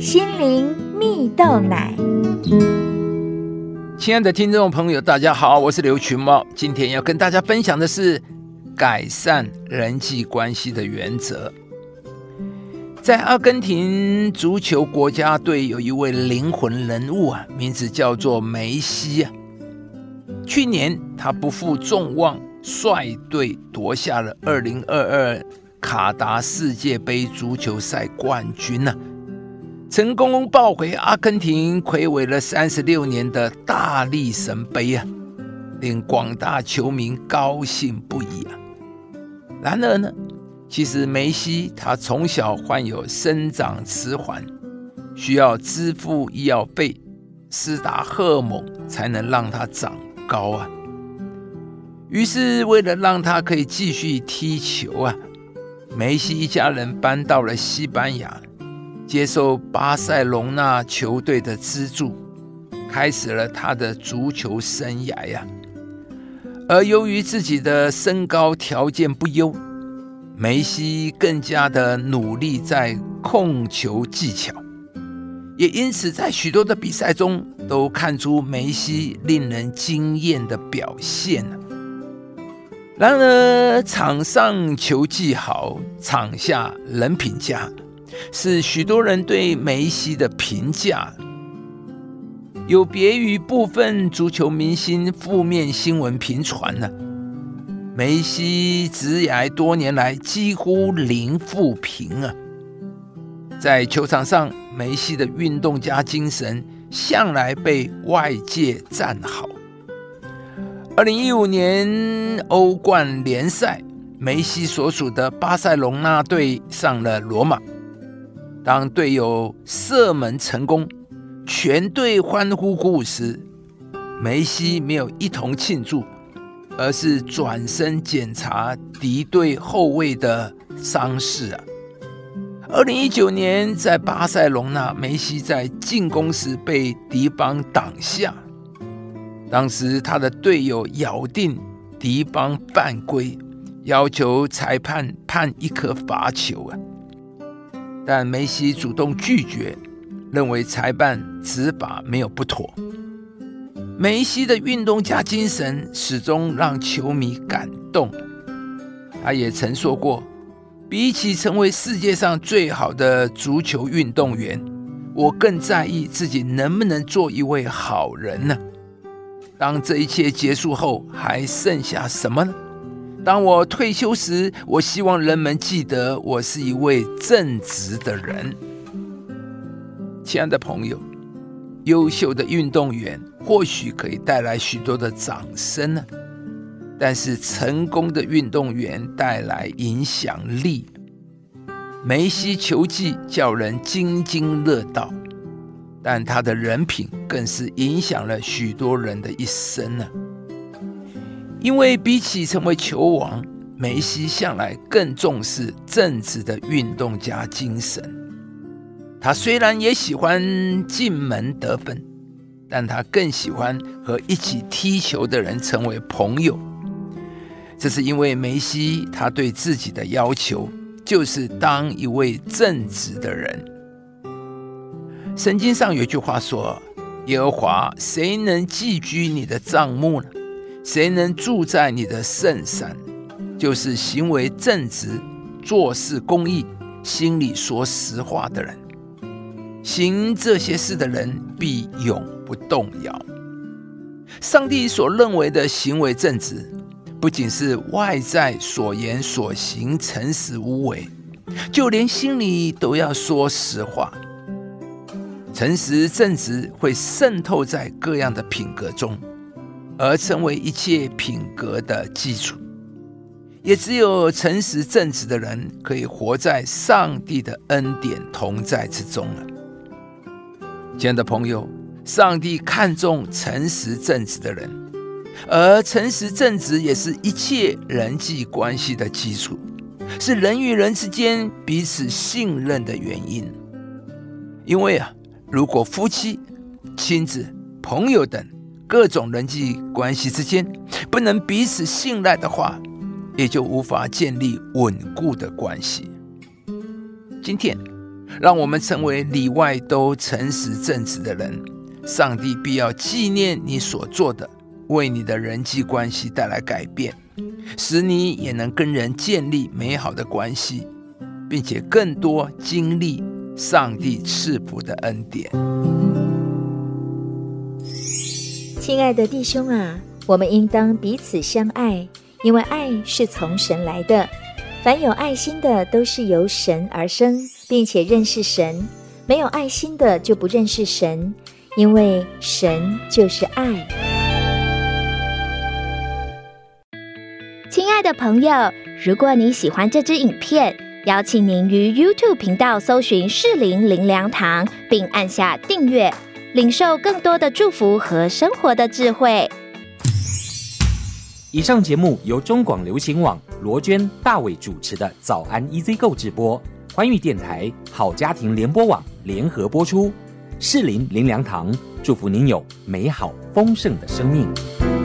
心灵蜜豆奶。亲爱的听众朋友，大家好，我是刘群茂，今天要跟大家分享的是改善人际关系的原则。在阿根廷足球国家队有一位灵魂人物啊，名字叫做梅西啊。去年他不负众望，率队夺下了二零二二卡达世界杯足球赛冠军呢，成功抱回阿根廷魁违了三十六年的大力神杯啊，令广大球迷高兴不已啊。然而呢？其实梅西他从小患有生长迟缓，需要支付医药费，施打荷尔蒙才能让他长高啊。于是为了让他可以继续踢球啊，梅西一家人搬到了西班牙，接受巴塞隆纳球队的资助，开始了他的足球生涯呀。而由于自己的身高条件不优。梅西更加的努力在控球技巧，也因此在许多的比赛中都看出梅西令人惊艳的表现然而，场上球技好，场下人品佳，是许多人对梅西的评价，有别于部分足球明星负面新闻频传呢。梅西职涯多年来几乎零负评啊，在球场上，梅西的运动家精神向来被外界赞好。二零一五年欧冠联赛，梅西所属的巴塞隆纳队上了罗马，当队友射门成功，全队欢呼鼓舞时，梅西没有一同庆祝。而是转身检查敌对后卫的伤势啊！二零一九年在巴塞隆纳，梅西在进攻时被敌方挡下，当时他的队友咬定敌方犯规，要求裁判判一颗罚球啊！但梅西主动拒绝，认为裁判执法没有不妥。梅西的运动家精神始终让球迷感动。他也曾说过：“比起成为世界上最好的足球运动员，我更在意自己能不能做一位好人呢？当这一切结束后，还剩下什么呢？当我退休时，我希望人们记得我是一位正直的人。”亲爱的朋友。优秀的运动员或许可以带来许多的掌声呢，但是成功的运动员带来影响力。梅西球技叫人津津乐道，但他的人品更是影响了许多人的一生呢。因为比起成为球王，梅西向来更重视正直的运动家精神。他虽然也喜欢进门得分，但他更喜欢和一起踢球的人成为朋友。这是因为梅西他对自己的要求就是当一位正直的人。圣经上有句话说：“耶和华，谁能寄居你的帐幕呢？谁能住在你的圣山？就是行为正直、做事公义、心里说实话的人。”行这些事的人必永不动摇。上帝所认为的行为正直，不仅是外在所言所行诚实无伪，就连心里都要说实话。诚实正直会渗透在各样的品格中，而成为一切品格的基础。也只有诚实正直的人，可以活在上帝的恩典同在之中了。亲爱的朋友，上帝看重诚实正直的人，而诚实正直也是一切人际关系的基础，是人与人之间彼此信任的原因。因为啊，如果夫妻、亲子、朋友等各种人际关系之间不能彼此信赖的话，也就无法建立稳固的关系。今天。让我们成为里外都诚实正直的人。上帝必要纪念你所做的，为你的人际关系带来改变，使你也能跟人建立美好的关系，并且更多经历上帝赐福的恩典。亲爱的弟兄啊，我们应当彼此相爱，因为爱是从神来的。凡有爱心的，都是由神而生，并且认识神；没有爱心的，就不认识神。因为神就是爱。亲爱的朋友，如果你喜欢这支影片，邀请您于 YouTube 频道搜寻“适林灵粮堂”，并按下订阅，领受更多的祝福和生活的智慧。以上节目由中广流行网罗娟、大伟主持的《早安 EZ 购》直播，欢迎电台好家庭联播网联合播出。适林林良堂祝福您有美好丰盛的生命。